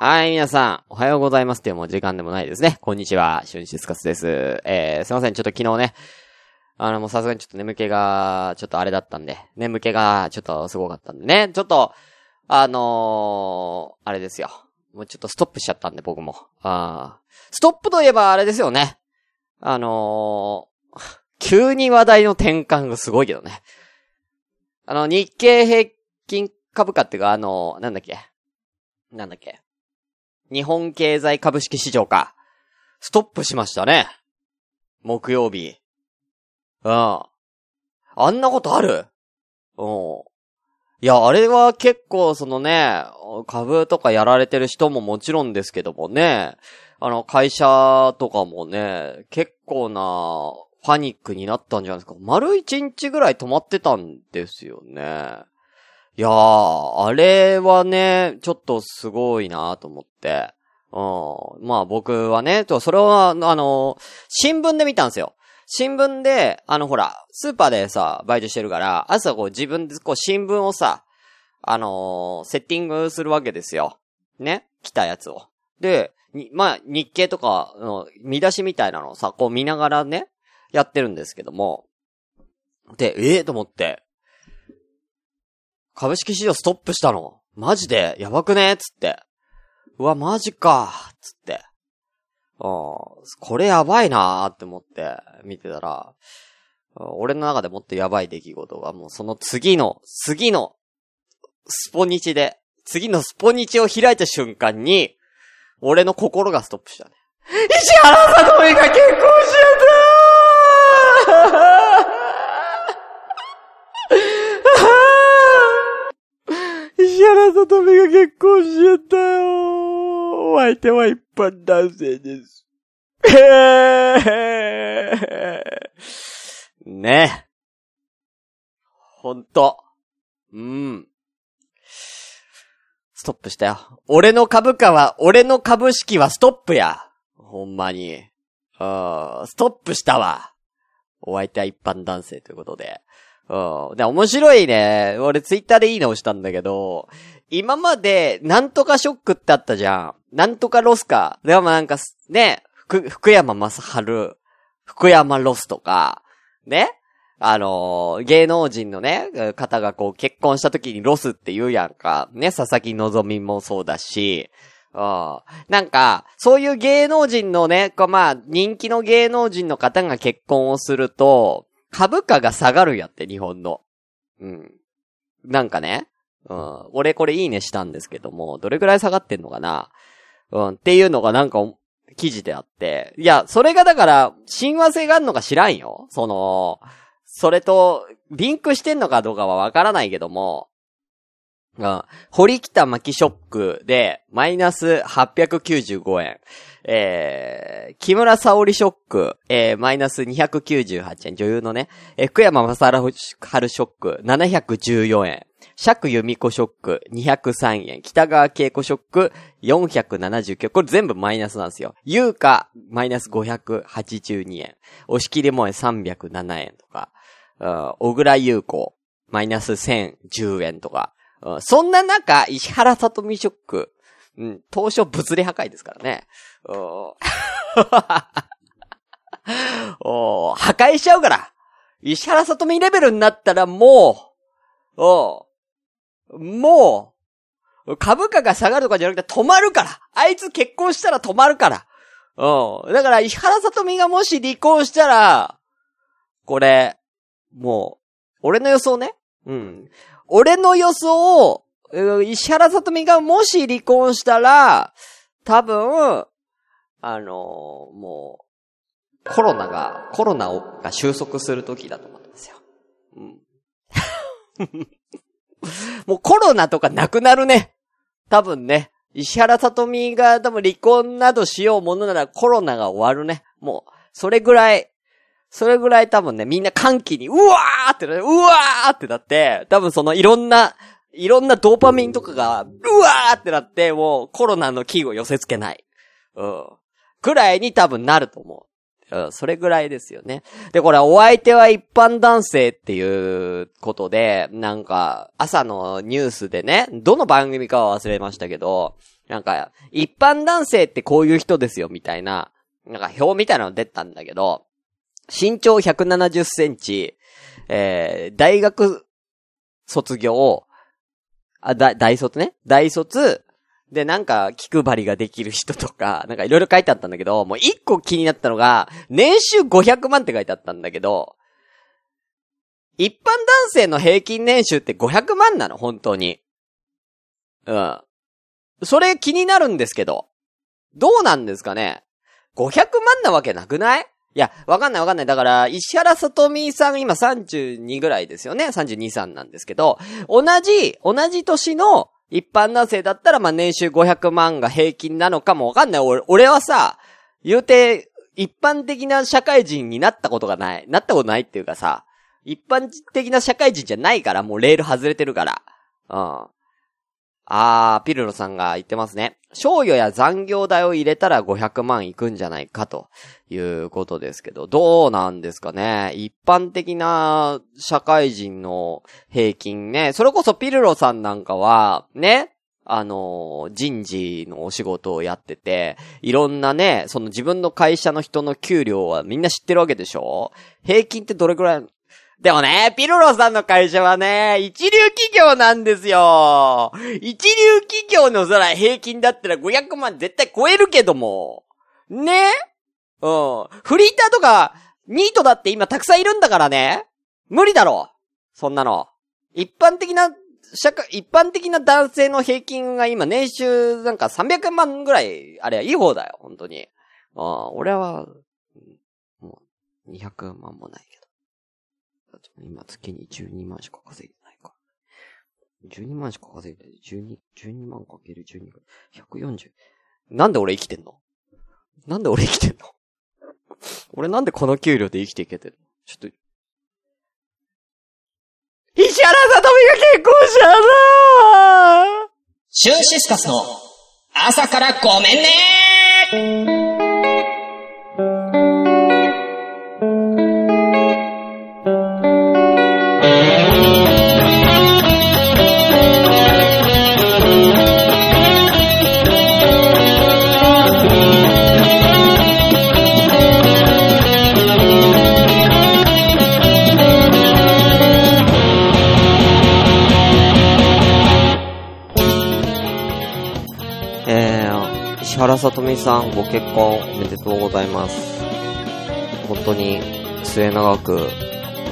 はい、皆さん、おはようございますってもう時間でもないですね。こんにちは、春日スカスです。えー、すいません、ちょっと昨日ね、あの、もうさすがにちょっと眠気が、ちょっとあれだったんで、眠気がちょっとすごかったんでね、ちょっと、あのー、あれですよ。もうちょっとストップしちゃったんで、僕も。あストップといえばあれですよね。あのー、急に話題の転換がすごいけどね。あの、日経平均株価っていうか、あのー、なんだっけ？なんだっけ？日本経済株式市場か。ストップしましたね。木曜日。うん。あんなことある？うん。いや、あれは結構そのね、株とかやられてる人ももちろんですけどもね、あの、会社とかもね、結構なパニックになったんじゃないですか。丸一日ぐらい止まってたんですよね。いやー、あれはね、ちょっとすごいなと思って。うん。まあ僕はね、と、それは、あの、新聞で見たんですよ。新聞で、あのほら、スーパーでさ、バイトしてるから、朝こう自分でこう新聞をさ、あのー、セッティングするわけですよ。ね？来たやつを。で、まあ、日経とかの見出しみたいなのをさ、こう見ながらね、やってるんですけども。で、ええー、と思って、株式市場ストップしたの。マジで？やばくね？つって。うわ、マジかつって。うん。これやばいなーって思って見てたら、俺の中でもっとやばい出来事がもうその次の、次の、スポニチで、次のスポニチを開いた瞬間に、俺の心がストップしたね。石原さとみが結婚しちゃった石原さとみが結婚しちゃったよお相手は一般男性です。ねほんと。うん。ストップしたよ。俺の株価は、俺の株式はストップや。ほんまに。うん、ストップしたわ。お相手は一般男性ということで。うん。で、面白いね。俺ツイッターでいいのをしたんだけど、今まで、なんとかショックってあったじゃん。なんとかロスか。でもなんか、ね、福、福山雅治、福山ロスとか、ね。あのー、芸能人のね、方がこう結婚した時にロスって言うやんか。ね、佐々木希もそうだし、うん。なんか、そういう芸能人のね、こうまあ、人気の芸能人の方が結婚をすると、株価が下がるやって、日本の。うん。なんかね。うん。俺これいいねしたんですけども、どれくらい下がってんのかな？うん。っていうのがなんか、記事であって。いや、それがだから、親和性があるのか知らんよ。その、それと、リンクしてんのかどうかはわからないけども、うん。堀北巻ショックで、マイナス895円。えー、木村沙織ショック、えー、マイナス298円、女優のね、えー、福山雅治ショック、714円。釈由美子ショック、203円。北川恵子ショック、479。これ全部マイナスなんですよ。優香、マイナス582円。押し切りもえ307円とか。小倉優子、マイナス1010円とか。そんな中、石原さとみショック、うん、当初物理破壊ですからね。お破壊しちゃうから。石原さとみレベルになったらもう、おもう、株価が下がるとかじゃなくて止まるから。あいつ結婚したら止まるから。うん。だから、石原さとみがもし離婚したら、これ、もう、俺の予想ね。うん。俺の予想を、石原さとみがもし離婚したら、多分、あのー、もう、コロナが、コロナが収束する時だと思ってますよ。うん。もうコロナとかなくなるね。多分ね。石原さとみが多分離婚などしようものならコロナが終わるね。もう、それぐらい、それぐらい多分ね、みんな歓喜に、うわーってなうわーってなって、多分そのいろんな、いろんなドーパミンとかが、うわーってなって、もうコロナの気を寄せ付けない。うん。くらいに多分なると思うそれぐらいですよね。で、これ、お相手は一般男性っていうことで、なんか、朝のニュースでね、どの番組かは忘れましたけど、なんか、一般男性ってこういう人ですよ、みたいな、なんか表みたいなの出たんだけど、身長170センチ、えー、大学卒業、あ、だ、大卒ね？大卒、で、なんか、気配りができる人とか、なんかいろいろ書いてあったんだけど、もう一個気になったのが、年収500万って書いてあったんだけど、一般男性の平均年収って500万なの本当に。うん。それ気になるんですけど、どうなんですかね ?500 万なわけなくない？いや、わかんないわかんない。だから、石原さとみさん今32ぐらいですよね。32、3なんですけど、同じ、同じ年の一般男性だったら、まあ、年収500万が平均なのかもわかんない。俺、俺はさ、言うて、一般的な社会人になったことがない。なったことないっていうかさ、一般的な社会人じゃないから、もうレール外れてるから。うん。あー、ピルロさんが言ってますね。賞与や残業代を入れたら500万いくんじゃないかということですけど、どうなんですかね。一般的な社会人の平均ね、それこそピルロさんなんかは、ね、あの、人事のお仕事をやってて、いろんなね、その自分の会社の人の給料はみんな知ってるわけでしょ。平均ってどれくらいでもね、ピロロさんの会社はね、一流企業なんですよ。一流企業の空平均だったら500万絶対超えるけども。ね？うん。フリーターとか、ニートだって今たくさんいるんだからね。無理だろ。そんなの。一般的な、社会、一般的な男性の平均が今年収なんか300万ぐらい、あれはいい方だよ、本当に。うん、俺は、もう、200万もないけど。今月に12万しか稼いでないから。12万しか稼いでない。12、12万かける12か。140。なんで俺生きてんの？なんで俺生きてんの？俺なんでこの給料で生きていけてるの？ちょっと。石原さとみが結婚したなシュンシスカスの朝からごめんねさとみさん、ご結婚おめでとうございます。本当に末永く、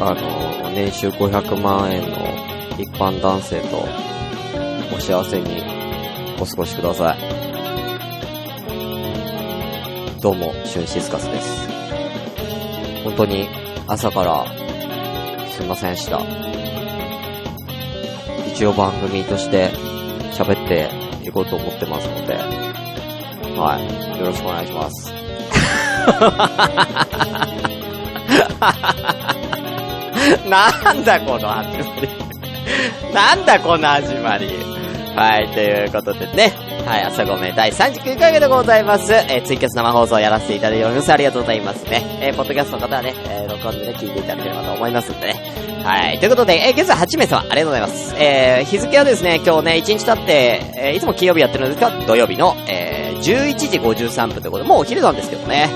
あの、年収500万円の一般男性とお幸せにお過ごしください。どうも、シュンシスカスです。本当に朝からすいませんでした。一応番組として喋っていこうと思ってますので、はい。よろしくお願いします。なんだこの始まり。なんだこの始まり。はい、ということでね。はい、朝ごめん第39回目でございます。えー、ツイキャス生放送やらせていただいております。ありがとうございますね。えー、ポッドキャストの方はね、えー、録音でね、聞いていただければと思いますんでね。はい、ということで、えー、現在8名様、ありがとうございます。えー、日付はですね、今日ね、1日経って、えー、いつも金曜日やってるんですが、土曜日の、え、11時53分ということで、もうお昼なんですけどね。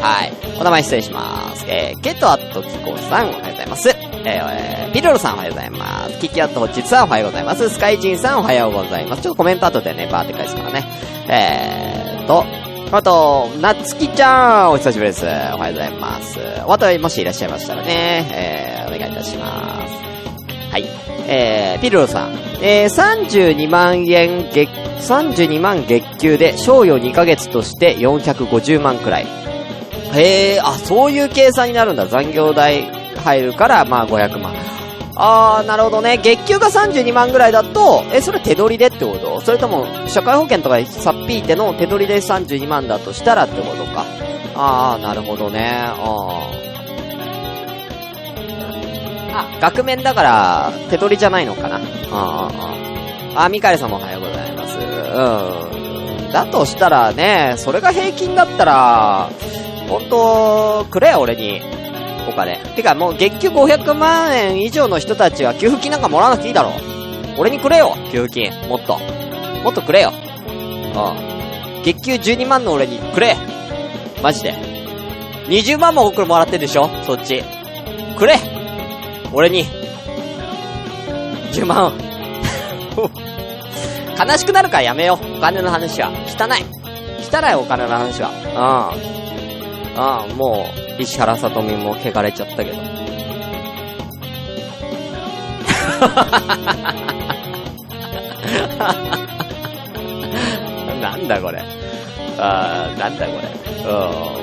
はい。お名前失礼します。えー、ケトアットキコさん、おはようございます。えー、ピルロさんおはようございます。キキアットホッチさんおはようございます。スカイジンさんおはようございます。ちょっとコメント後でね、バーって返すからね。えーと、あと、なつきちゃん、お久しぶりです。おはようございます。お後もしいらっしゃいましたらね、えー、お願いいたします。はい。えー、ピルロさん、えー、32万円月32万月給で、賞与2ヶ月として450万くらい。へえ、あ、そういう計算になるんだ。残業代入るから、まあ500万。あー、なるほどね。月給が32万ぐらいだと、え、それ手取りでってこと？それとも、社会保険とかさっぴいての手取りで32万だとしたらってことか。あー、なるほどね。あー。あ、額面だから、手取りじゃないのかな。あー、あー、あ、ミカエルさんもおはようございます。うん。だとしたらね、それが平均だったら、ほんと、くれよ、俺に。お金。てか、もう月給500万円以上の人たちは給付金なんかもらわなくていいだろ。俺にくれよ、給付金。もっと。もっとくれよ。うん。月給12万の俺にくれ。マジで。20万も送るもらってんでしょ？そっち。くれ俺に。10万。悲しくなるからやめよう。お金の話は。汚い。汚いお金の話は。うん。うん、もう、石原さとみも汚れちゃったけど。なんだこれ。あー、なんだこれ。う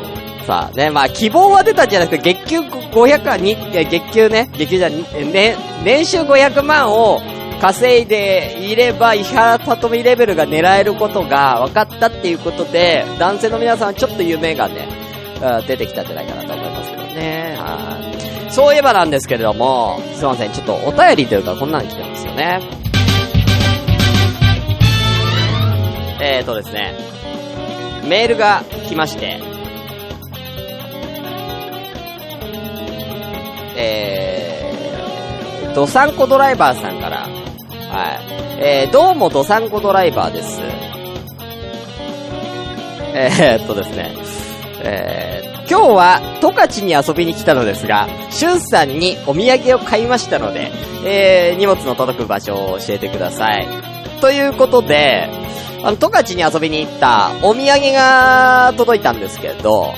ん。さあね、まあ希望は出たんじゃなくて、月給500万、に、月給ね、月給じゃに、ね、年収500万を稼いでいれば、石原さとみレベルが狙えることが分かったっていうことで、男性の皆さんはちょっと夢がね、出てきたんじゃないかなと思いますけどね。はい。そういえばなんですけれども、すいません、ちょっとお便りというかこんなの来てますよね。えーとですね、メールが来まして、えー、ドサンコドライバーさんから、はい。えー、どうもドサンコドライバーです。えー、っとですね、えー、今日は十勝に遊びに来たのですが、しゅんさんにお土産を買いましたので、えー、荷物の届く場所を教えてください。ということで、あの、十勝に遊びに行ったお土産が届いたんですけど、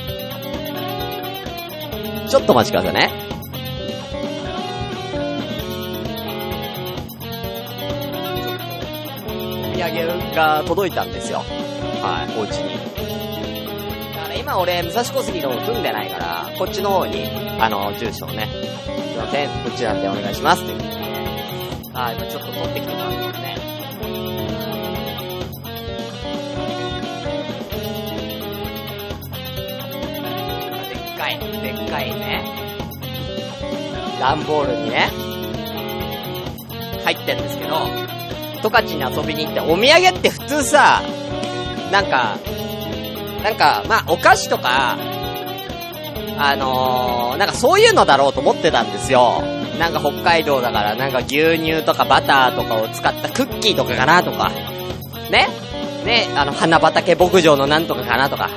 ちょっとお待ちくださいね。産が届いたんですよ。はい、お家に。だから今俺、武蔵小杉の住んでないから、こっちの方に、あの、住所をね、すいません、こっちらでお願いしますって言ってね。あ、今ちょっと取ってきてもらってますね。かい、でっかいね、段ボールにね、入ってんですけど、十勝に遊びに行ってお土産って普通さ、なんか、なんか、まあ、お菓子とか、あのー、なんかそういうのだろうと思ってたんですよ。なんか北海道だからなんか牛乳とかバターとかを使ったクッキーとかかなとか。ね？ね？あの花畑牧場のなんとかかなとか。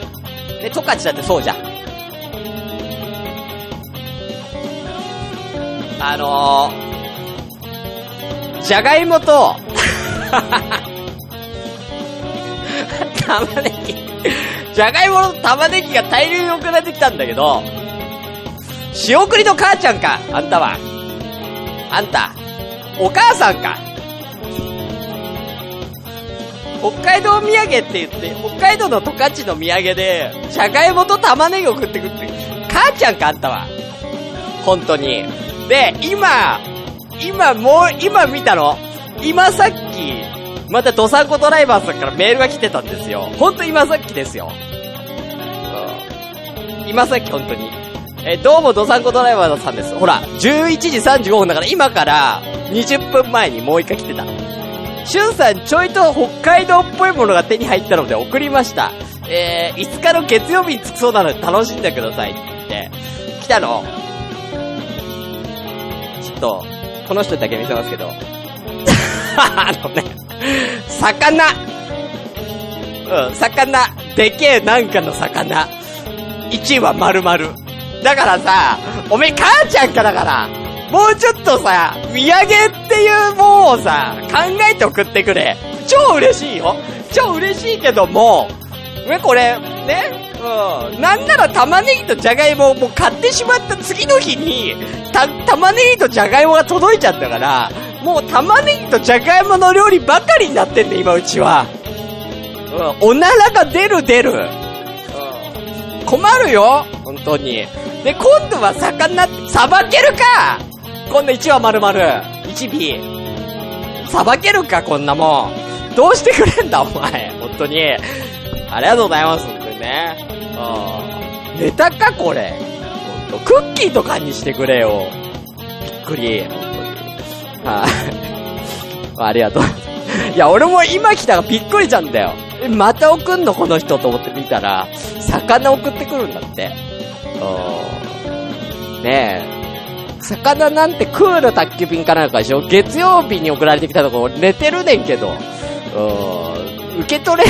で、十勝だってそうじゃん。あのー、じゃがいもと玉ねぎじゃがいもと玉ねぎが大量に送られてきたんだけど、仕送りの母ちゃんか、あんたは。あんた、お母さんか。北海道土産って言って、北海道の十勝の土産で、じゃがいもと玉ねぎ送ってくって、母ちゃんか、あんたは。本当に。で、今、今もう、今見たの？今さっき、またドサンコドライバーさんからメールが来てたんですよ。ほんと今さっきですよ。今さっきほんとに。え、どうもドサンコドライバーさんです。ほら、11時35分だから今から20分前にもう一回来てた。しゅんさんちょいと北海道っぽいものが手に入ったので送りました。えー、5日の月曜日に着くそうなので楽しんでくださいって言って、来たの。と、この人だけ見せますけど、あのね、魚うん、魚でけえなんかの魚 !1 位は丸々。だからさ、おめえ母ちゃんかだから、もうちょっとさ、土産っていうもんをさ、考えて送ってくれ。超嬉しいよ。超嬉しいけども、え、これ、ね、うん。なんなら玉ねぎとじゃがいもをもう買ってしまった次の日に、た、玉ねぎとじゃがいもが届いちゃったから、もう玉ねぎとじゃがいもの料理ばかりになってんね、今うちは。うん。おならが出る出る。うん。困るよ本当に。で、今度は魚、さばけるか今度1話丸々。1尾。さばけるかこんなもん。どうしてくれんだお前。本当に。ありがとうございます。ね。うん。ネタかこれ。ほんと、クッキーとかにしてくれよ。びっくり。はい、あ。りがとう。いや、俺も今来たらびっくりちゃうんだよ。え、また送んのこの人と思って見たら、魚送ってくるんだって。うん。ねえ。魚なんてクール宅急便かなんかでしょ？月曜日に送られてきたとこ寝てるねんけど。うん。受け取れ、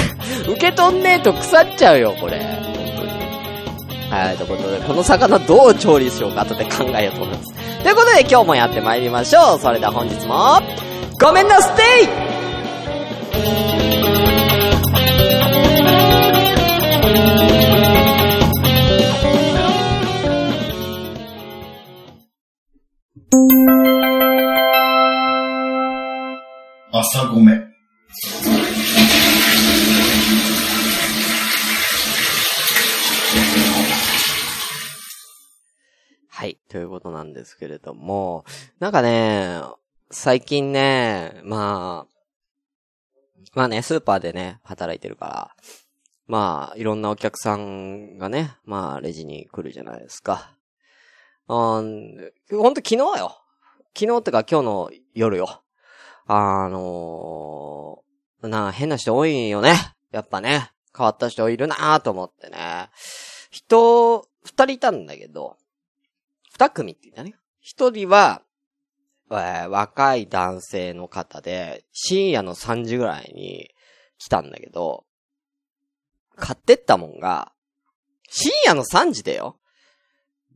受け取んねえと腐っちゃうよ、これ。はい、ということで、この魚どう調理しようか後で考えようと思います。ということで、今日もやってまいりましょう。それでは本日も、ごめんなステイ朝ごめん。ということなんですけれども、なんかね、最近ね、まあ、まあね、スーパーでね、働いてるから、まあ、いろんなお客さんがね、まあ、レジに来るじゃないですか。うん、ほんと昨日よ。昨日ってか今日の夜よ。あのー、な、変な人多いよね。やっぱね。変わった人いるなぁと思ってね。人、二人いたんだけど、二組って言ったね。一人は、えー若い男性の方で、深夜の3時ぐらいに来たんだけど、買ってったもんが、深夜の3時だよ。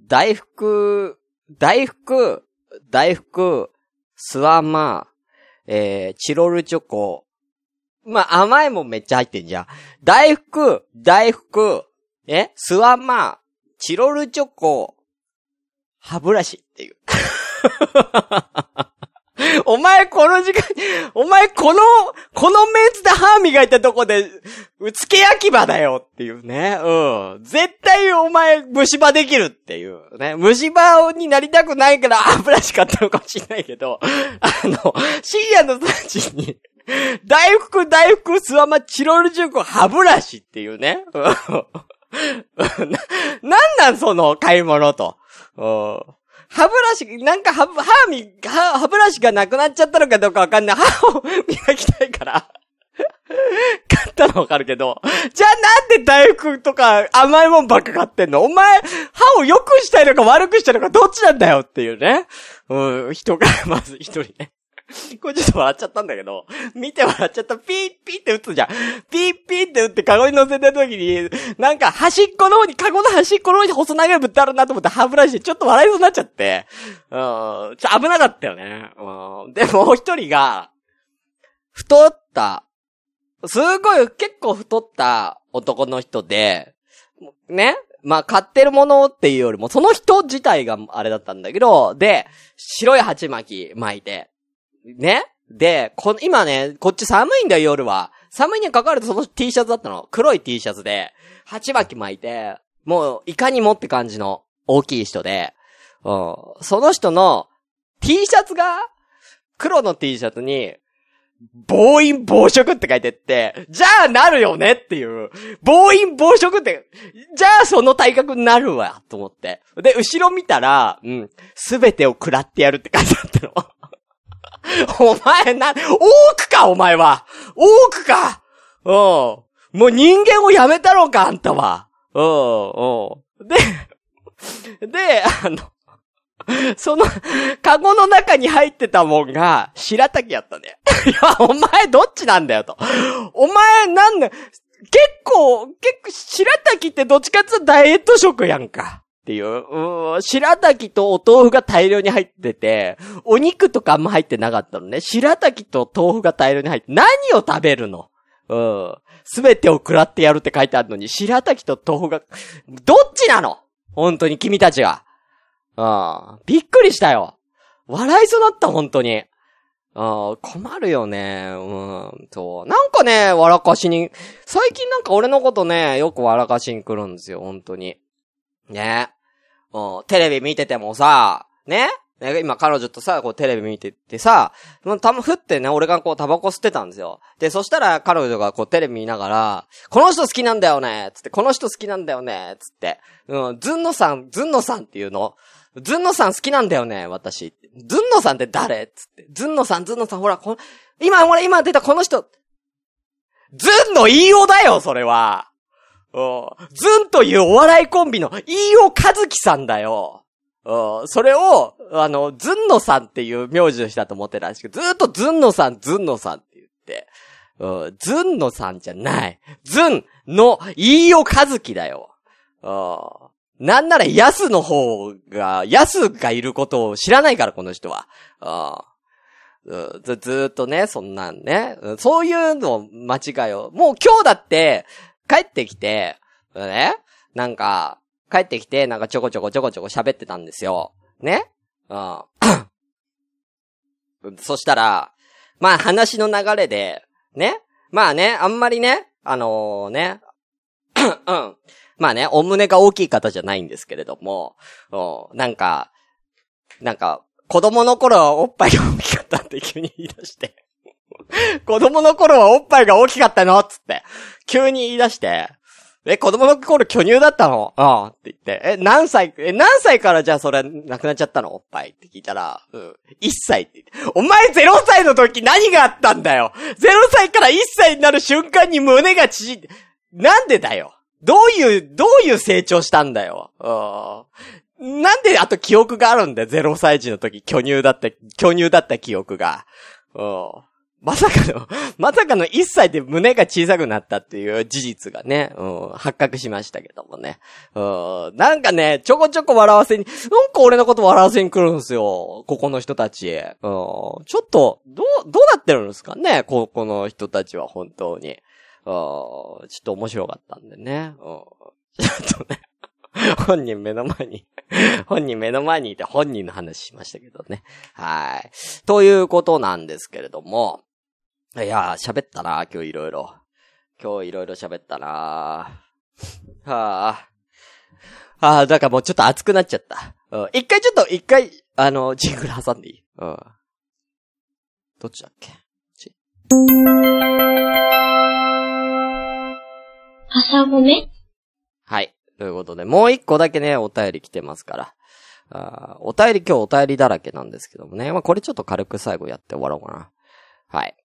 大福、大福、大福、スワマ、えー、チロルチョコ。まあ、甘いもんめっちゃ入ってんじゃん。大福、大福、えスワマー、チロルチョコ、歯ブラシっていう。お前この時間、お前この、このメンツで歯磨いたとこで、うつけ焼き場だよっていうね。うん。絶対お前虫歯できるっていうね。虫歯になりたくないから歯ブラシ買ったのかもしれないけど、あの、深夜の3時に、大福大福スワマチロルチョコ歯ブラシっていうね。うん な、なんなんその買い物と。歯ブラシ、なんか歯、歯み、歯、歯ブラシがなくなっちゃったのかどうかわかんない。歯を磨きたいから。買ったのわかるけど。じゃあなんで大福とか甘いもんばっか買ってんの？お前、歯を良くしたいのか悪くしたいのかどっちなんだよっていうね。うん、人が、まず一人ね。これちょっと笑っちゃったんだけど、見て笑っちゃった。ピーピーって打つじゃん。ピーピーって打ってカゴに乗せた時に、なんか端っこの方に、カゴの端っこの方に細長いぶってあるなと思って歯ブラシでちょっと笑いそうになっちゃって、うん、ちょっと危なかったよね。うん、で、もう一人が、太った、すごい結構太った男の人で、ねまあ、買ってるものっていうよりも、その人自体があれだったんだけど、で、白い鉢巻き巻いて、ね？で、こ今ね、こっち寒いんだよ、夜は。寒いに関わらずその T シャツだったの。黒い T シャツで、鉢巻き巻いて、もう、いかにもって感じの大きい人で、うん。その人の T シャツが、黒の T シャツに、暴飲暴食って書いてって、じゃあなるよねっていう。暴飲暴食って、じゃあその体格になるわ、と思って。で、後ろ見たら、うん、すべてを食らってやるって書いてあったの。お前な、多くか、お前は。多くか。うん。もう人間をやめたろうか、あんたは。うん、うん。で、で、あの、その、カゴの中に入ってたもんが、白滝やったね。いや、お前どっちなんだよと。お前なんだ、結構、結構、白滝ってどっちかっていうとダイエット食やんか。っていう。うん、白滝とお豆腐が大量に入ってて、お肉とかあんま入ってなかったのね。白滝と豆腐が大量に入って、何を食べるの？うん。すべてを食らってやるって書いてあるのに、白滝と豆腐が、どっちなの？本当に君たちが。うん。びっくりしたよ。笑いそうだった、本当に。うん、困るよね。うん、そう。なんかね、笑かしに、最近なんか俺のことね、よく笑かしに来るんですよ、本当に。ね。うん、テレビ見ててもさ、ね？今彼女とさ、こうテレビ見ててさ、もうたま、ふってね、俺がこうタバコ吸ってたんですよ。で、そしたら彼女がこうテレビ見ながら、この人好きなんだよねつって、この人好きなんだよねつって、うん、ずんのさん、ずんのさんっていうの？ずんのさん好きなんだよね私。ずんのさんって誰？つって。ずんのさん、ずんのさん、ほら、こ今、ほら、今出たこの人。ズンの飯尾だよ、それは。うん。というお笑いコンビの飯尾和樹さんだよ。それを、あの、ズンノさんっていう名字の人だと思ってたんですけど、ずっとズンノさん、ズンノさんって言って、うん。ズンノさんじゃない。ズンの飯尾和樹だよ。なんならヤスの方が、ヤスがいることを知らないから、この人は。ず、ずーっとね、そんなんね。そういうの間違いを。もう今日だって、帰ってきて、ね？なんか、帰ってきて、なんかちょこちょこちょこちょこ喋ってたんですよ。ね？うん。そしたら、まあ話の流れで、ね？まあね、あんまりね、あのーね、うん。まあね、お胸が大きい方じゃないんですけれども、うんなんか、なんか、子供の頃はおっぱいが大きかったって急に言い出して。子供の頃はおっぱいが大きかったのつって。急に言い出して。え、子供の頃巨乳だったの？うん。って言って。え、何歳、え、何歳からじゃあそれなくなっちゃったの？おっぱいって聞いたら、うん。1歳って言って。お前0歳の時何があったんだよ !0 歳から1歳になる瞬間に胸が縮んで、なんでだよ？どういう、どういう成長したんだよ？うん。なんであと記憶があるんだよ ?0 歳児の時巨乳だった、巨乳だった記憶が。うん。まさかの、まさかの1歳で胸が小さくなったっていう事実がね、うん、発覚しましたけどもね。うん、なんかね、ちょこちょこ笑わせに、なんか俺のこと笑わせに来るんですよ。ここの人たち。うん、ちょっと、どう、どうなってるんですかね？ここの人たちは本当に。うん、ちょっと面白かったんでね。うん、ちょっとね。本人目の前に、本人目の前にいて本人の話しましたけどね。はい。ということなんですけれども、いやー、喋ったな、今日いろいろ。今日いろいろ喋ったなはあ。ああ、だからもうちょっと熱くなっちゃった。うん。一回ちょっと、一回、あの、ジングル挟んでいい？うん。どっちだっけ？朝ごめ？はい。ということで、もう一個だけね、お便り来てますから。あーお便り今日お便りだらけなんですけどもね。まあ、これちょっと軽く最後やって終わろうかな。はい。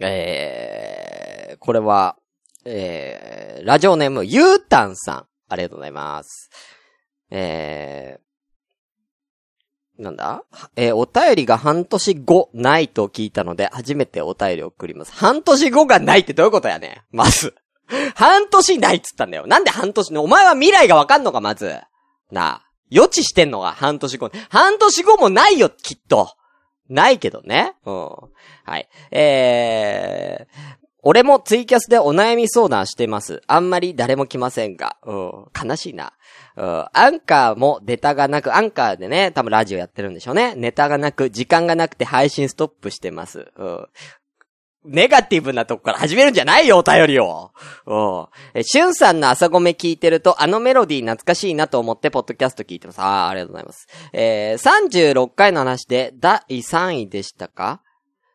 えー、これは、えー、ラジオネーム、ゆうたんさん。ありがとうございます。えー、なんだ？えー、お便りが半年後ないと聞いたので、初めてお便り送ります。半年後がないってどういうことやねまず。半年ないっつったんだよ。なんで半年？のお前は未来がわかんのか、まず。なあ。予知してんのが半年後。半年後もないよ、きっと。ないけどね。うん。はい。えー、俺もツイキャスでお悩み相談してます。あんまり誰も来ませんが。うん。悲しいな。うん。アンカーもネタがなく、アンカーでね、多分ラジオやってるんでしょうね。ネタがなく、時間がなくて配信ストップしてます。うん。ネガティブなとこから始めるんじゃないよ、お便りを。うん。え、しゅんさんの朝ごめ聞いてると、あのメロディー懐かしいなと思って、ポッドキャスト聞いてます。あー、ありがとうございます。えー、36回の話で、第3位でしたか？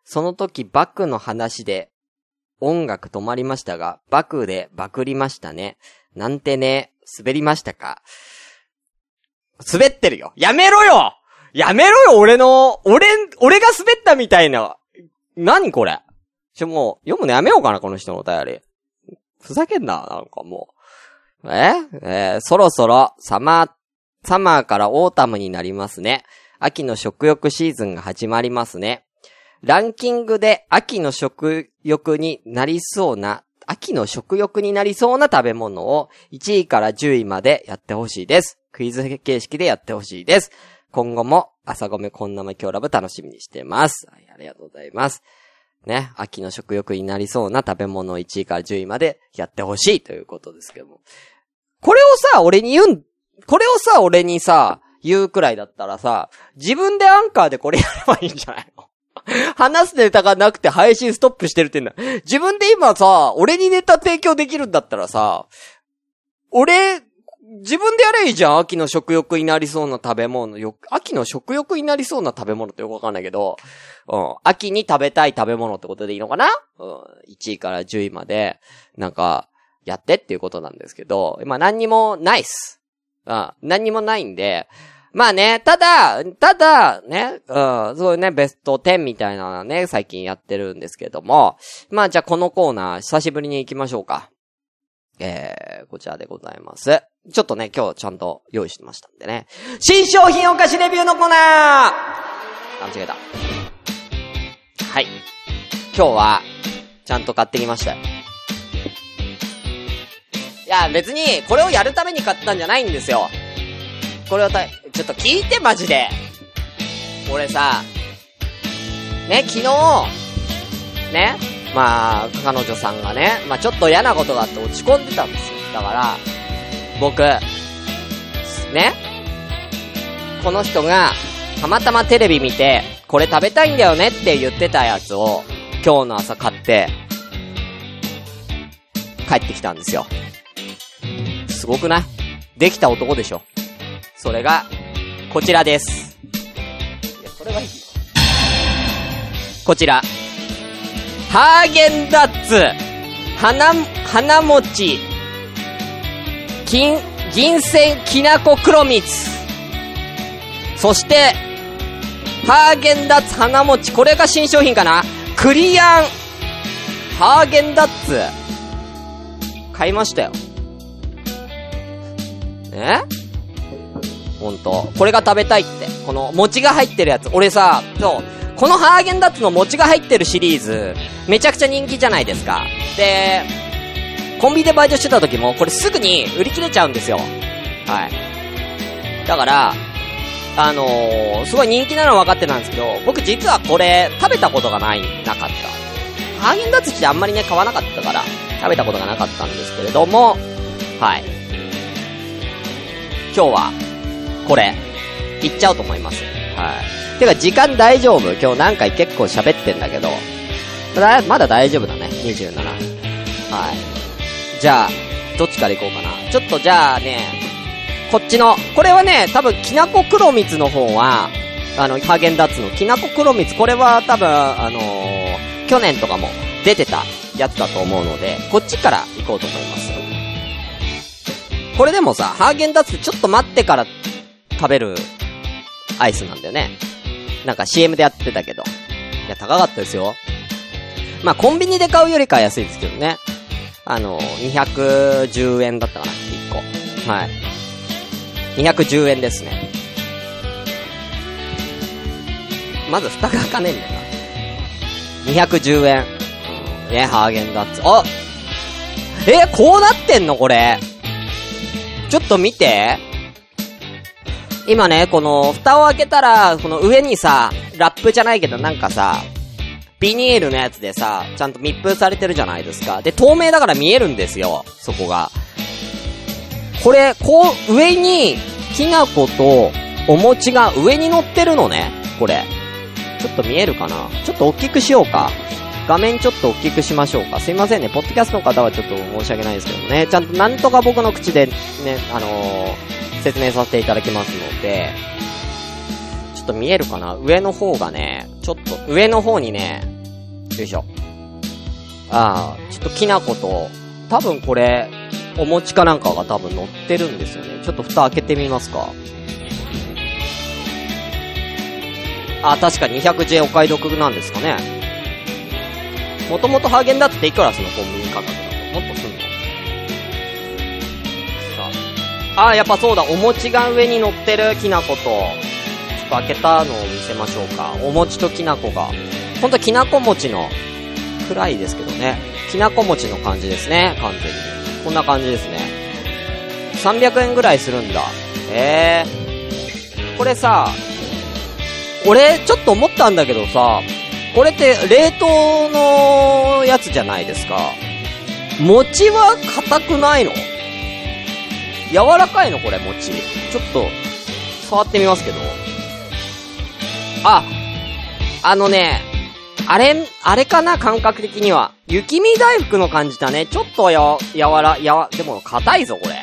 その時、バクの話で、音楽止まりましたが、バクでバクりましたね。なんてね、滑りましたか？滑ってるよやめろよやめろよ俺の、俺、俺が滑ったみたいな。何これ？ちょ、もう、読むのやめようかな、この人のお便り。ふざけんな、なんかもう。え？えーそろそろ、 summer、summer から autumn になりますね。秋の食欲シーズンが始まりますね。ランキングで秋の食欲になりそうな、秋の食欲になりそうな食べ物を1位から10位までやってほしいです。クイズ形式でやってほしいです。今後も朝ごめこんなま今日ラブ楽しみにしてます。はい、ありがとうございます。ね、秋の食欲になりそうな食べ物を1位から10位までやってほしいということですけども。これをさ、俺に言うん、これをさ、俺にさ、言うくらいだったらさ、自分でアンカーでこれやればいいんじゃないの？話すネタがなくて配信ストップしてるってんだ。自分で今さ、俺にネタ提供できるんだったらさ、俺、自分でやれいいじゃん秋の食欲になりそうな食べ物。よ、秋の食欲になりそうな食べ物ってよくわかんないけど、うん。秋に食べたい食べ物ってことでいいのかな？うん。1位から10位まで、なんか、やってっていうことなんですけど、今何にもないっす。うん。何にもないんで、まあね、ただ、ただ、ね、うん、そういうね、ベスト10みたいなね、最近やってるんですけども、まあじゃあこのコーナー、久しぶりに行きましょうか。えー、こちらでございます。ちょっとね、今日ちゃんと用意してましたんでね。新商品お菓子レビューのコーナー間違えた。はい。今日は、ちゃんと買ってきました。いや、別に、これをやるために買ったんじゃないんですよ。これをた、ちょっと聞いて、マジで。俺さ、ね、昨日、ね、まあ、彼女さんがね、まあちょっと嫌なことがあって落ち込んでたんですよ。だから、僕、ね、この人が、たまたまテレビ見て、これ食べたいんだよねって言ってたやつを、今日の朝買って、帰ってきたんですよ。すごくない？できた男でしょ。それが、こちらです。いや、それはいいよ。こちら。ハーゲンダッツ、花、花餅、金、銀線きなこ黒蜜。そして、ハーゲンダッツ花餅、これが新商品かな？クリアン、ハーゲンダッツ。買いましたよ。え？ほんと。これが食べたいって。この餅が入ってるやつ。俺さ、そう、このハーゲンダッツの餅が入ってるシリーズ、めちゃくちゃ人気じゃないですか。で、コンビニでバイトしてた時も、これすぐに売り切れちゃうんですよ。はい。だから、あのー、すごい人気なのは分かってたんですけど、僕実はこれ、食べたことがない、なかった。ハーゲンダッツってあんまりね、買わなかったから、食べたことがなかったんですけれども、はい。今日は、これ、いっちゃおうと思います。はい。てか、時間大丈夫？今日何回結構喋ってんだけど、だ、まだ大丈夫だね。27。はい。じゃあ、どっちから行こうかな。ちょっとじゃあね、こっちの、これはね、多分、きなこ黒蜜の方は、あの、ハーゲンダッツのきなこ黒蜜、これは多分、あのー、去年とかも出てたやつだと思うので、こっちから行こうと思います。これでもさ、ハーゲンダッツちょっと待ってから食べるアイスなんだよね。なんか CM でやってたけど。いや、高かったですよ。まあ、コンビニで買うよりかは安いですけどね。あの、210円だったかな、1個。はい。210円ですね。まず蓋が開かねえんだよな。210円。ね、ハーゲンダッツ。あえ、こうなってんのこれ。ちょっと見て。今ね、この、蓋を開けたら、この上にさ、ラップじゃないけどなんかさ、ビニールのやつでさ、ちゃんと密封されてるじゃないですか。で、透明だから見えるんですよ、そこが。これ、こう、上に、きな粉と、お餅が上に乗ってるのね、これ。ちょっと見えるかな？ちょっと大きくしようか。画面ちょっと大きくしましょうか。すいませんね。ポッドキャストの方はちょっと申し訳ないですけどね。ちゃんとなんとか僕の口でね、あのー、説明させていただきますので、ちょっと見えるかな？上の方がね、ちょっと上の方にね、よいしょ。ああ、ちょっときな粉と、多分これ、お餅かなんかが多分乗ってるんですよね。ちょっと蓋開けてみますか。あ、確か210円お買い得なんですかね。もともとハーゲンダッツっていくらすのコンビニ価格だと。もっとすんの？さあ。あ、やっぱそうだ、お餅が上に乗ってるきな粉と、ちょっと開けたのを見せましょうか。お餅ときな粉が。ほんときなこ餅の、暗いですけどね。きなこ餅の感じですね、完全に。こんな感じですね。300円ぐらいするんだ。えー。これさ、俺、ちょっと思ったんだけどさ、これって冷凍のやつじゃないですか。餅は硬くないの？柔らかいの？これ餅。ちょっと、触ってみますけど。あ、あのね、あれ、あれかな？感覚的には。雪見大福の感じだね。ちょっとや、やわら、やわ、でも硬いぞ、これ。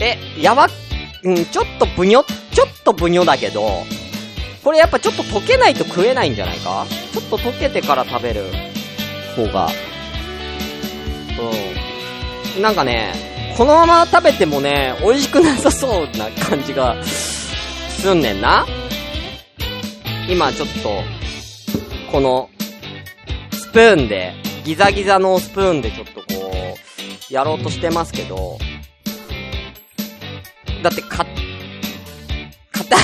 え、やわ、うん、ちょっとぶにょ、ちょっとぶにょだけど、これやっぱちょっと溶けないと食えないんじゃないか？ちょっと溶けてから食べる方が。うん。なんかね、このまま食べてもね、美味しくなさそうな感じが、すんねんな。今ちょっと、この、スプーンで、ギザギザのスプーンでちょっとこう、やろうとしてますけど、だってか、硬い、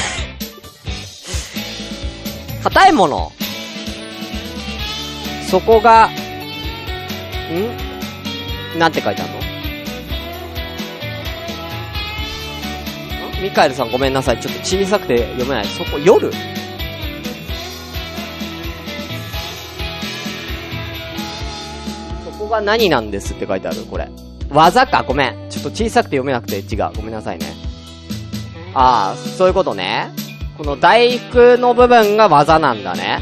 硬いもの。そこが、ん？なんて書いてあるの？ミカエルさんごめんなさい。ちょっと小さくて読めない。そこ、夜？そこが何なんですって書いてある？これ。技か？ごめん。ちょっと小さくて読めなくて違う。ごめんなさいね。ああ、そういうことね。この大福の部分が技なんだね。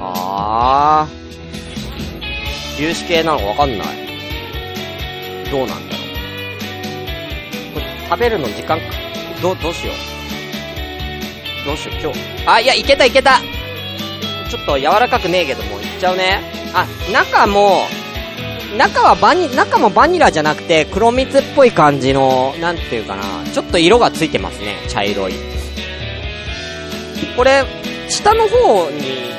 ああ。粒子系なのかわかんない。どうなんだろう。これ食べるの時間か、ど、どうしよう。どうしよう、今日。あ、いや、いけたいけたちょっと柔らかくねえけどもう、いっちゃうね。あ、中も、中はバニ、中もバニラじゃなくて、黒蜜っぽい感じの、なんていうかな、ちょっと色がついてますね、茶色い。これ、下の方に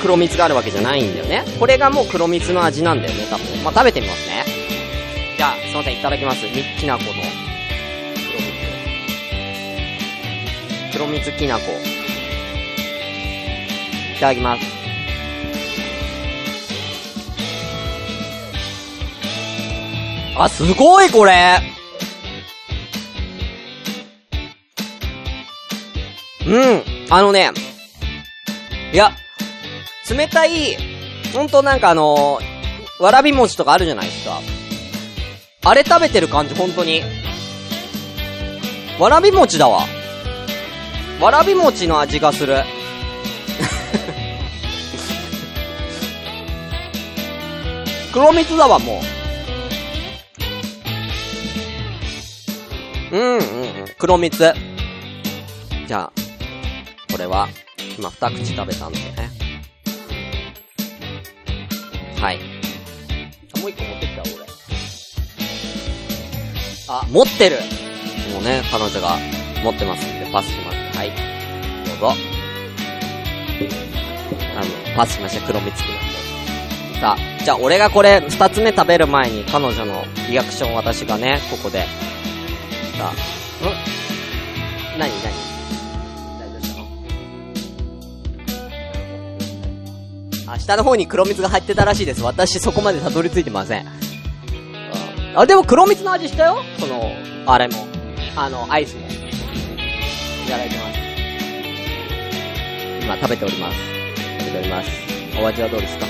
黒蜜があるわけじゃないんだよね。これがもう黒蜜の味なんだよね、多分。まあ、食べてみますね。じゃあ、すいません、いただきます。み、きなこの、黒蜜。黒蜜きなこ。いただきます。あ、すごいこれうん。あのね、いや、冷たい、ほんとなんかあのー、わらび餅とかあるじゃないですか。あれ食べてる感じ、ほんとに。わらび餅だわ。わらび餅の味がする。黒蜜だわ、もう。うん、うん、うん。黒蜜。じゃあ、これは、今二口食べたんでね。はい。あもう一個持ってきた、俺。あ、持ってるもうね、彼女が持ってますんで、パスします。はい。どうぞ。あの、パスしました、黒蜜くなんで。さあ、じゃあ俺がこれ、二つ目食べる前に彼女のリアクション私がね、ここで。さあ、ん？何何？下の方に黒蜜が入ってたらしいです。私そこまでたどり着いてません。あ、でも黒蜜の味したよその、あれも。あの、アイスも。いただいてます。今食べております。食べております。お味はどうですか？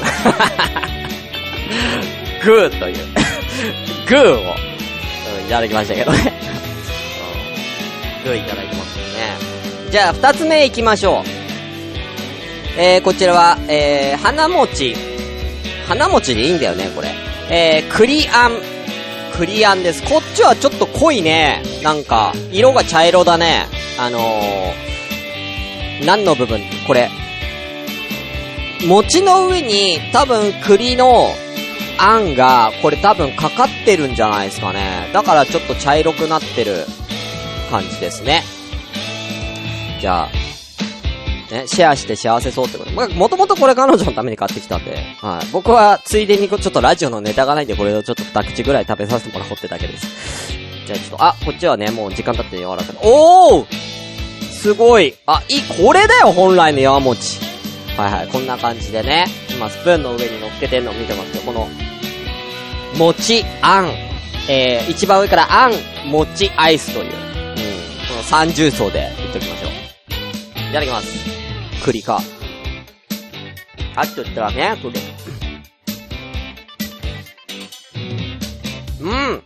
グーという。グーを、うん、いただきましたけどね。グーいただいてますよね。じゃあ、二つ目行きましょう。えー、こちらは、えー、花餅。花餅でいいんだよね、これ。えー、栗あん。栗あんです。こっちはちょっと濃いね。なんか、色が茶色だね。あのー、何の部分？これ。餅の上に多分栗のあんが、これ多分かかってるんじゃないですかね。だからちょっと茶色くなってる感じですね。じゃあ、ね、シェアして幸せそうってこと。まあ、もともとこれ彼女のために買ってきたんで、はい。僕はついでにちょっとラジオのネタがないんでこれをちょっと二口ぐらい食べさせてもらおうってだけです。じゃあちょっと、あ、こっちはね、もう時間経って柔らかい。おーすごいあ、いい、これだよ、本来の山餅。はいはい、こんな感じでね、今スプーンの上に乗っけてんの見てますけど、この、餅、あん、えー、一番上からあん、餅、アイスという、うん、この三重奏でいっときましょう。いただきます。栗か。あっと言ったらね、栗。うん。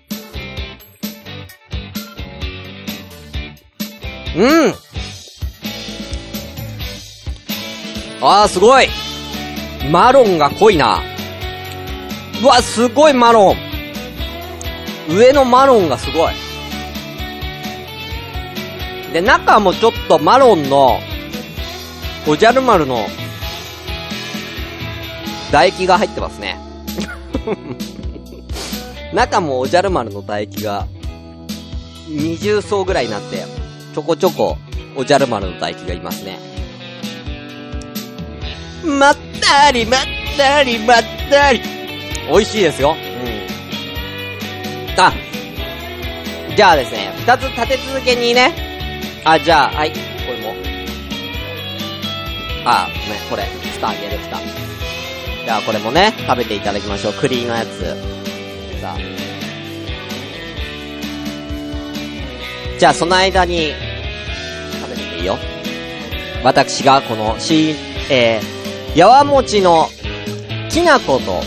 うん。あー、すごいマロンが濃いな。うわ、すごいマロン。上のマロンがすごい。で、中もちょっとマロンの、おじゃる丸の、唾液が入ってますね。中もおじゃる丸の唾液が、20層ぐらいになって、ちょこちょこ、おじゃる丸の唾液がいますね。まったりまったりまったり。美味しいですよ。うん。あ、じゃあですね、二つ立て続けにね、あ、じゃあ、はい、あ、ごめん、これ、蓋あげる、蓋。じゃあ、これもね、食べていただきましょう。栗のやつ。さあ。じゃあ、その間に、食べてていいよ。私が、この、し、えー、やわ餅の、きな粉と、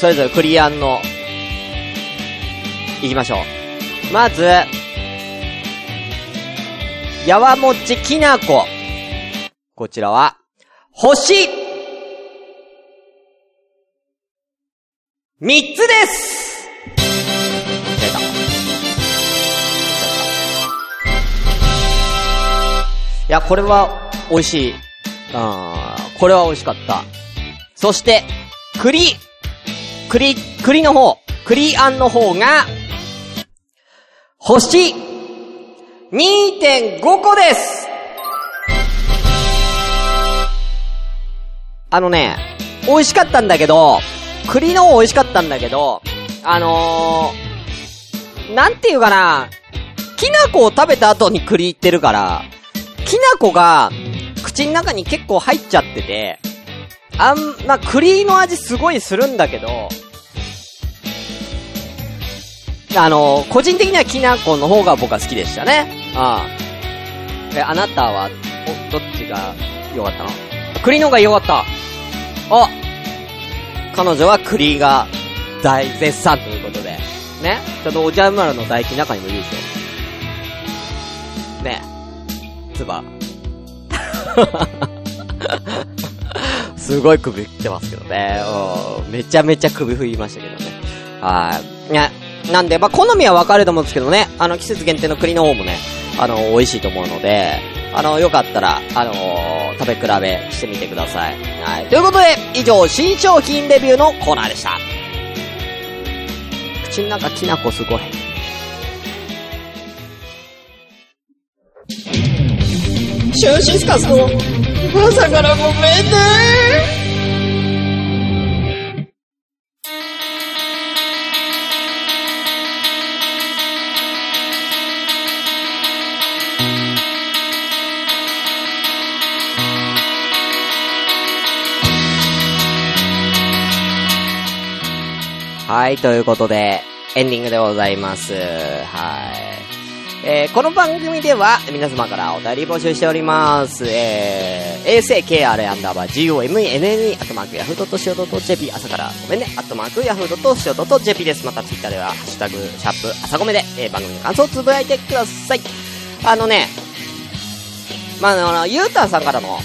それぞれ栗あんの、いきましょう。まず、やわもちきなこ。こちらは、星。三つです。出た。いや、これは、美味しい。あーこれは美味しかった。そして、栗。栗、栗の方、栗あんの方が、星。2.5個です。あのね、美味しかったんだけど、栗の美味しかったんだけど、あのー、なんていうかな、きな粉を食べた後に栗いってるから、きな粉が、口の中に結構入っちゃってて、あん、まあ、栗の味すごいするんだけど、あの、個人的にはきな粉の方が僕は好きでしたね。ああ。え、あなたは、お、どっちが良かったの？栗の方が良かった。あ彼女は栗が大絶賛ということで。ねちょっとおじゃる丸の唾液中にもいるでしょ。ねつば。すごい首振ってますけどね。めちゃめちゃ首振りましたけどね。はい。ね。なんで、まあ、好みは分かると思うんですけどね。あの、季節限定の栗の方もね、あの、美味しいと思うので、あの、よかったら、あのー食べ比べしてみてください。はい。ということで、以上、新商品レビューのコーナーでした。口の中きなこすごい。シューシスカスの朝からごめんねはい、ということで、エンディングでございます。はい。えー、この番組では、皆様からお便り募集しております。えー、asakr アンダーバー gomenne アットマークヤフードとしおと jp 朝からごめんね、アットマークヤフードとしおと jp です。またツイッターでは、ハッシュタグ、シャープ、朝ごめで、えー、番組の感想をつぶやいてください。あのね、まあ、あの、ゆうたさんからの、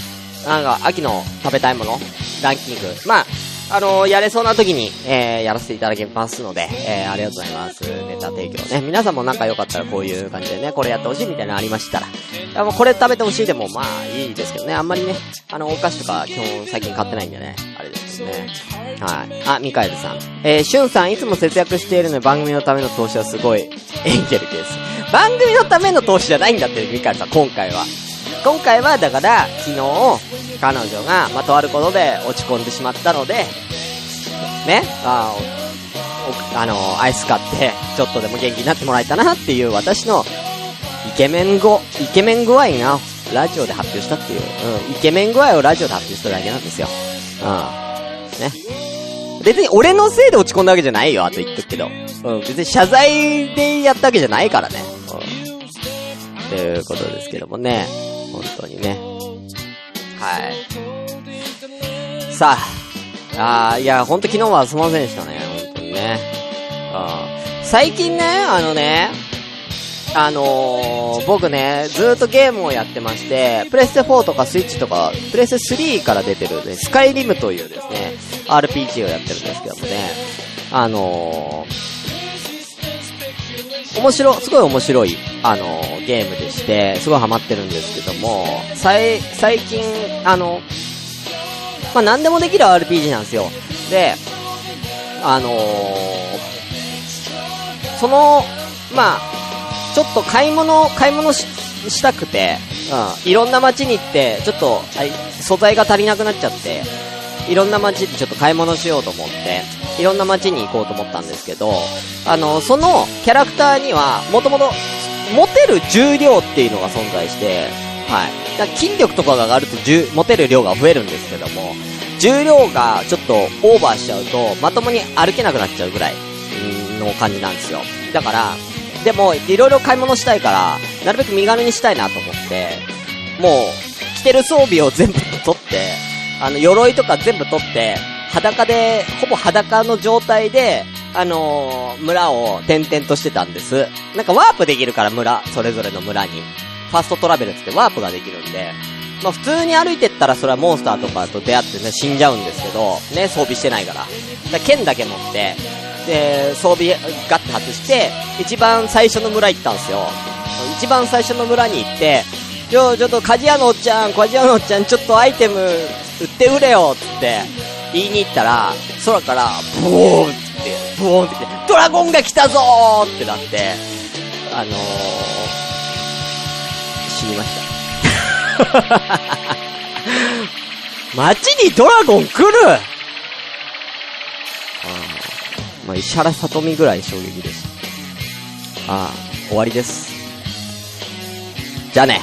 なんか、秋の食べたいもの、ランキング。まあ、あのやれそうな時に、えー、やらせていただきますので、えー、ありがとうございます。ネタ提供ね。皆さんもなんかよかったらこういう感じでね、これやってほしいみたいなのありましたら。いやもうこれ食べてほしいでも、まあ、いいですけどね。あんまりね、あの、お菓子とか基本最近買ってないんでね。あれですけどね。はい。あ、ミカエルさん。えー、シュンさんいつも節約しているので番組のための投資はすごい、エンゲルです。番組のための投資じゃないんだって、ミカエルさん、今回は。今回は、だから、昨日、彼女が、ま、とあることで落ち込んでしまったので、ね、ああの、アイス買って、ちょっとでも元気になってもらえたなっていう私の、イケメン語、イケメン具合が、ラジオで発表したっていう、うん、イケメン具合をラジオで発表しただけなんですよ。うん。ね。別に俺のせいで落ち込んだわけじゃないよ、あと言っとくけど。うん、別に謝罪でやったわけじゃないからね。うん。ということですけどもね。本当にね。はい。さあ、あーいや、ほんと昨日はすみませんでしたね。本当にね。うん。最近ね、あのね、あのー、僕ね、ずーっとゲームをやってまして、プレステ4とかスイッチとか、プレステ3から出てるね、スカイリムというですね、RPG をやってるんですけどもね、あのー、面白、すごい面白い、あの、ゲームでして、すごいハマってるんですけども、最、最近、あの、まあ、何でもできる RPG なんですよ。で、あのー、その、まあ、ちょっと買い物、買い物ししたくて、うん、いろんな街に行って、ちょっと、素材が足りなくなっちゃって、いろんな街でちょっと買い物しようと思って、いろんな街に行こうと思ったんですけど、あの、そのキャラクターには、もともと、持てる重量っていうのが存在して、はい。だ筋力とかが上がると持てる量が増えるんですけども、重量がちょっとオーバーしちゃうと、まともに歩けなくなっちゃうぐらいの感じなんですよ。だから、でも、いろいろ買い物したいから、なるべく身軽にしたいなと思って、もう、着てる装備を全部取って、あの、鎧とか全部取って、裸で、ほぼ裸の状態で、あのー、村を転々としてたんです。なんかワープできるから村、それぞれの村に。ファーストトラベルつってワープができるんで、まあ普通に歩いてったらそれはモンスターとかと出会ってね、死んじゃうんですけど、ね、装備してないから。だ剣だけ持って、で、装備ガッと外して、一番最初の村行ったんですよ。一番最初の村に行って、ちょ、ちょっと鍛冶屋のおっちゃん、鍛冶屋のおっちゃん、ちょっとアイテム売って売れよ、つって、言いに行ったら、空から、ブーンって、ブーンって来て、ドラゴンが来たぞーってなって、あのー、死にました。街にドラゴン来る？あまあ、石原さとみぐらい衝撃でした。ああ、終わりです。じゃあね。